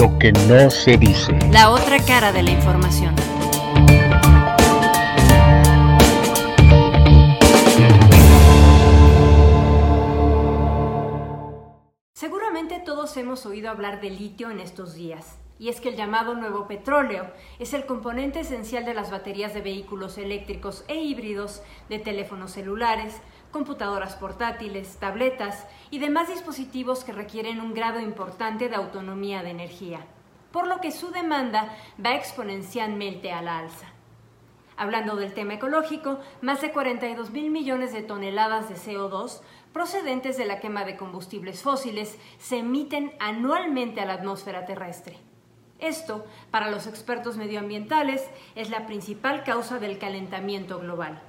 Lo que no se dice. La otra cara de la información. Seguramente todos hemos oído hablar de litio en estos días. Y es que el llamado nuevo petróleo es el componente esencial de las baterías de vehículos eléctricos e híbridos, de teléfonos celulares, computadoras portátiles, tabletas y demás dispositivos que requieren un grado importante de autonomía de energía, por lo que su demanda va exponencialmente a la alza. Hablando del tema ecológico, más de 42 mil millones de toneladas de CO2 procedentes de la quema de combustibles fósiles se emiten anualmente a la atmósfera terrestre. Esto, para los expertos medioambientales, es la principal causa del calentamiento global.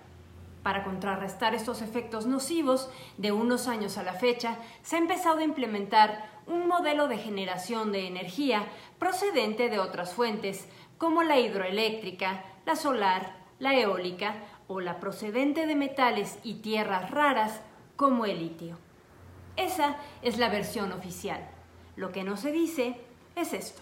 Para contrarrestar estos efectos nocivos, de unos años a la fecha, se ha empezado a implementar un modelo de generación de energía procedente de otras fuentes, como la hidroeléctrica, la solar, la eólica o la procedente de metales y tierras raras, como el litio. Esa es la versión oficial. Lo que no se dice es esto.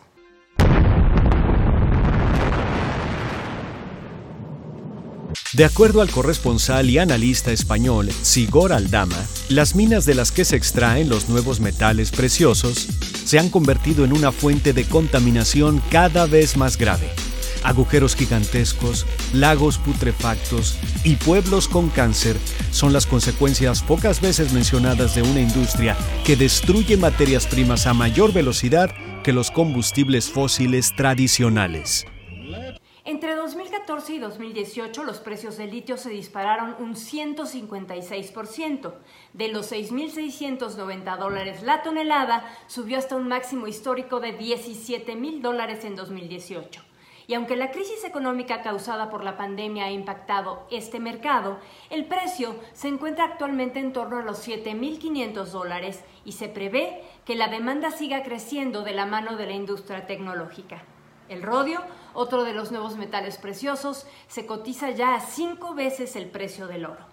De acuerdo al corresponsal y analista español Sigor Aldama, las minas de las que se extraen los nuevos metales preciosos se han convertido en una fuente de contaminación cada vez más grave. Agujeros gigantescos, lagos putrefactos y pueblos con cáncer son las consecuencias pocas veces mencionadas de una industria que destruye materias primas a mayor velocidad que los combustibles fósiles tradicionales. Entre 2014 y 2018 los precios del litio se dispararon un 156%. De los 6.690 dólares la tonelada subió hasta un máximo histórico de 17.000 dólares en 2018. Y aunque la crisis económica causada por la pandemia ha impactado este mercado, el precio se encuentra actualmente en torno a los 7.500 dólares y se prevé que la demanda siga creciendo de la mano de la industria tecnológica. El rodio, otro de los nuevos metales preciosos, se cotiza ya a cinco veces el precio del oro.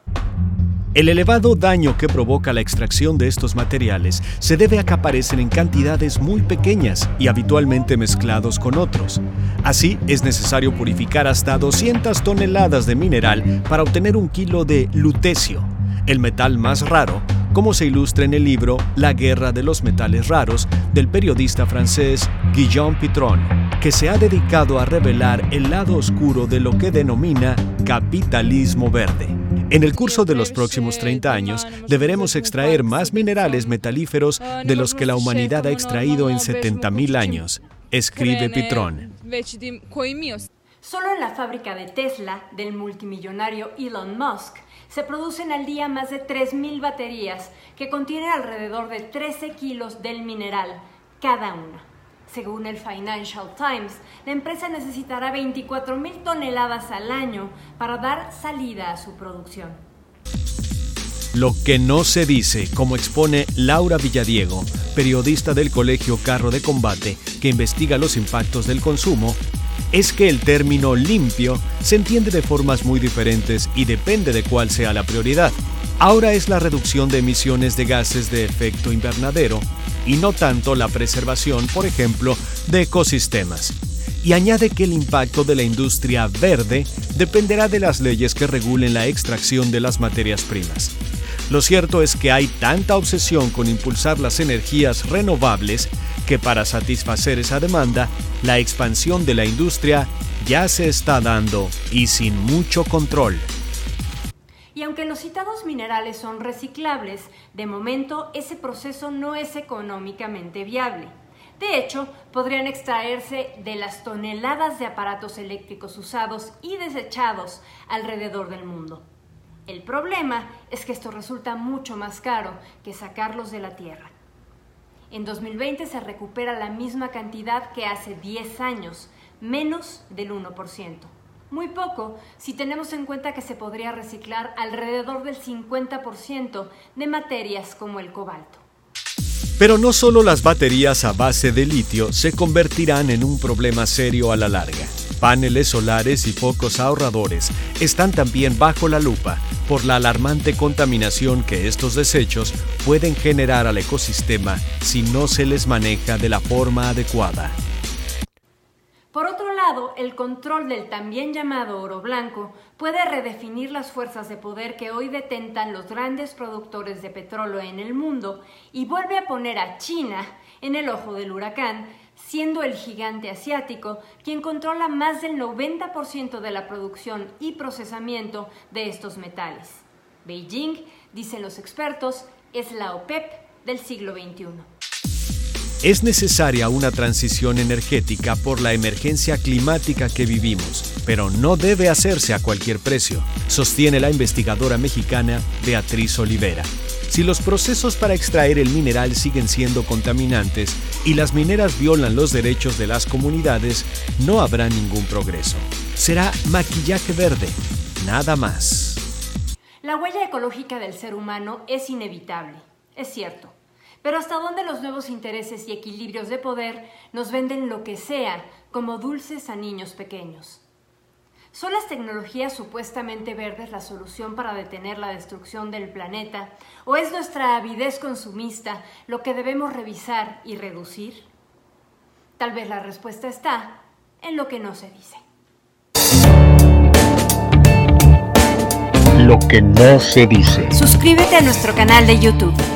El elevado daño que provoca la extracción de estos materiales se debe a que aparecen en cantidades muy pequeñas y habitualmente mezclados con otros. Así, es necesario purificar hasta 200 toneladas de mineral para obtener un kilo de lutecio, el metal más raro como se ilustra en el libro La guerra de los metales raros del periodista francés Guillaume Pitron, que se ha dedicado a revelar el lado oscuro de lo que denomina capitalismo verde. En el curso de los próximos 30 años deberemos extraer más minerales metalíferos de los que la humanidad ha extraído en 70.000 años, escribe Pitron. Solo en la fábrica de Tesla del multimillonario Elon Musk se producen al día más de 3.000 baterías que contienen alrededor de 13 kilos del mineral cada una. Según el Financial Times, la empresa necesitará 24.000 toneladas al año para dar salida a su producción. Lo que no se dice, como expone Laura Villadiego, periodista del Colegio Carro de Combate, que investiga los impactos del consumo, es que el término limpio se entiende de formas muy diferentes y depende de cuál sea la prioridad. Ahora es la reducción de emisiones de gases de efecto invernadero y no tanto la preservación, por ejemplo, de ecosistemas. Y añade que el impacto de la industria verde dependerá de las leyes que regulen la extracción de las materias primas. Lo cierto es que hay tanta obsesión con impulsar las energías renovables que para satisfacer esa demanda, la expansión de la industria ya se está dando y sin mucho control. Y aunque los citados minerales son reciclables, de momento ese proceso no es económicamente viable. De hecho, podrían extraerse de las toneladas de aparatos eléctricos usados y desechados alrededor del mundo. El problema es que esto resulta mucho más caro que sacarlos de la tierra. En 2020 se recupera la misma cantidad que hace 10 años, menos del 1%. Muy poco si tenemos en cuenta que se podría reciclar alrededor del 50% de materias como el cobalto. Pero no solo las baterías a base de litio se convertirán en un problema serio a la larga. Paneles solares y focos ahorradores están también bajo la lupa por la alarmante contaminación que estos desechos pueden generar al ecosistema si no se les maneja de la forma adecuada. Por otro lado, el control del también llamado oro blanco puede redefinir las fuerzas de poder que hoy detentan los grandes productores de petróleo en el mundo y vuelve a poner a China en el ojo del huracán, siendo el gigante asiático quien controla más del 90% de la producción y procesamiento de estos metales. Beijing, dicen los expertos, es la OPEP del siglo XXI. Es necesaria una transición energética por la emergencia climática que vivimos, pero no debe hacerse a cualquier precio, sostiene la investigadora mexicana Beatriz Olivera. Si los procesos para extraer el mineral siguen siendo contaminantes y las mineras violan los derechos de las comunidades, no habrá ningún progreso. Será maquillaje verde, nada más. La huella ecológica del ser humano es inevitable, es cierto. Pero hasta dónde los nuevos intereses y equilibrios de poder nos venden lo que sea como dulces a niños pequeños. ¿Son las tecnologías supuestamente verdes la solución para detener la destrucción del planeta? ¿O es nuestra avidez consumista lo que debemos revisar y reducir? Tal vez la respuesta está en lo que no se dice. Lo que no se dice. Suscríbete a nuestro canal de YouTube.